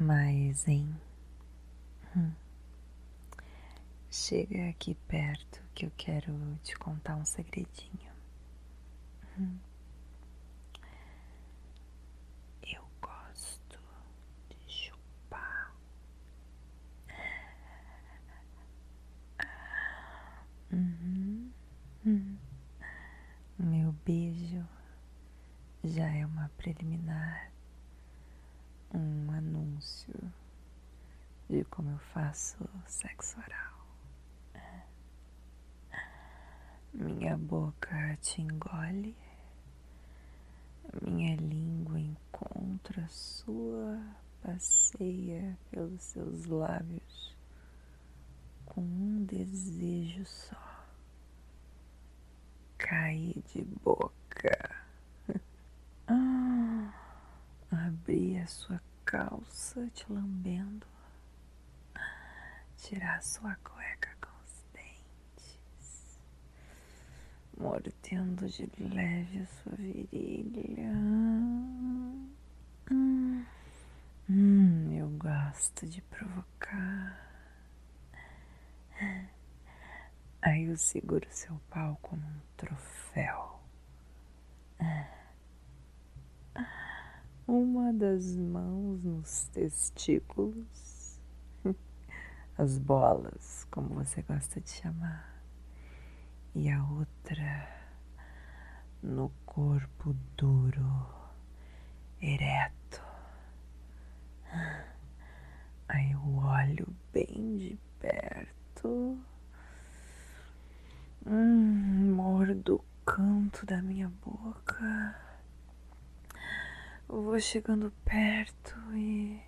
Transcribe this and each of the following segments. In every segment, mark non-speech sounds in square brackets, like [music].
Mas, hein? Hum. Chega aqui perto que eu quero te contar um segredinho. Hum. Eu gosto de chupar. Uhum. Uhum. Meu beijo já é uma preliminar, um anúncio de como eu faço sexo oral. Minha boca te engole, minha língua encontra sua, passeia pelos seus lábios com um desejo só: cair de boca. [laughs] Ah, a sua calça te lambendo, tirar a sua cueca com os dentes, mordendo de leve a sua virilha. Hum, hum, eu gosto de provocar. Aí eu seguro seu pau como um troféu. Uma das mãos nos testículos, [laughs] as bolas, como você gosta de chamar, e a outra no corpo duro, ereto. Aí eu olho bem de perto, hum, mordo o canto da minha boca Vou chegando perto e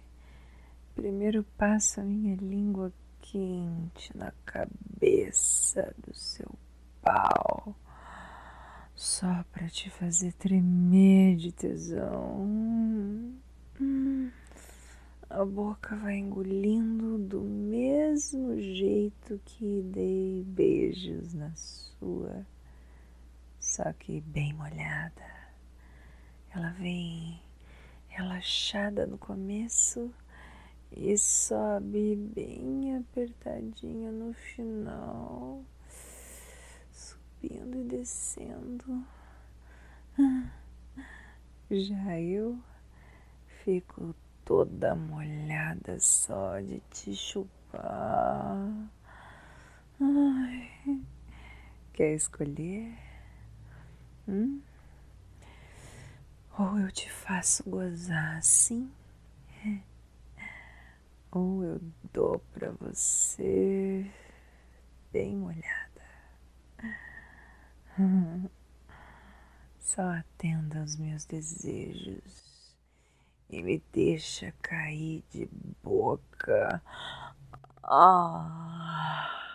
primeiro passo a minha língua quente na cabeça do seu pau, só para te fazer tremer de tesão. A boca vai engolindo do mesmo jeito que dei beijos na sua, só que bem molhada. Ela vem relaxada no começo e sobe bem apertadinha no final, subindo e descendo. Já eu fico toda molhada só de te chupar. Ai, quer escolher? Hum? Ou eu te faço gozar assim, é. ou eu dou para você bem molhada. [laughs] Só atenda aos meus desejos e me deixa cair de boca. Ah.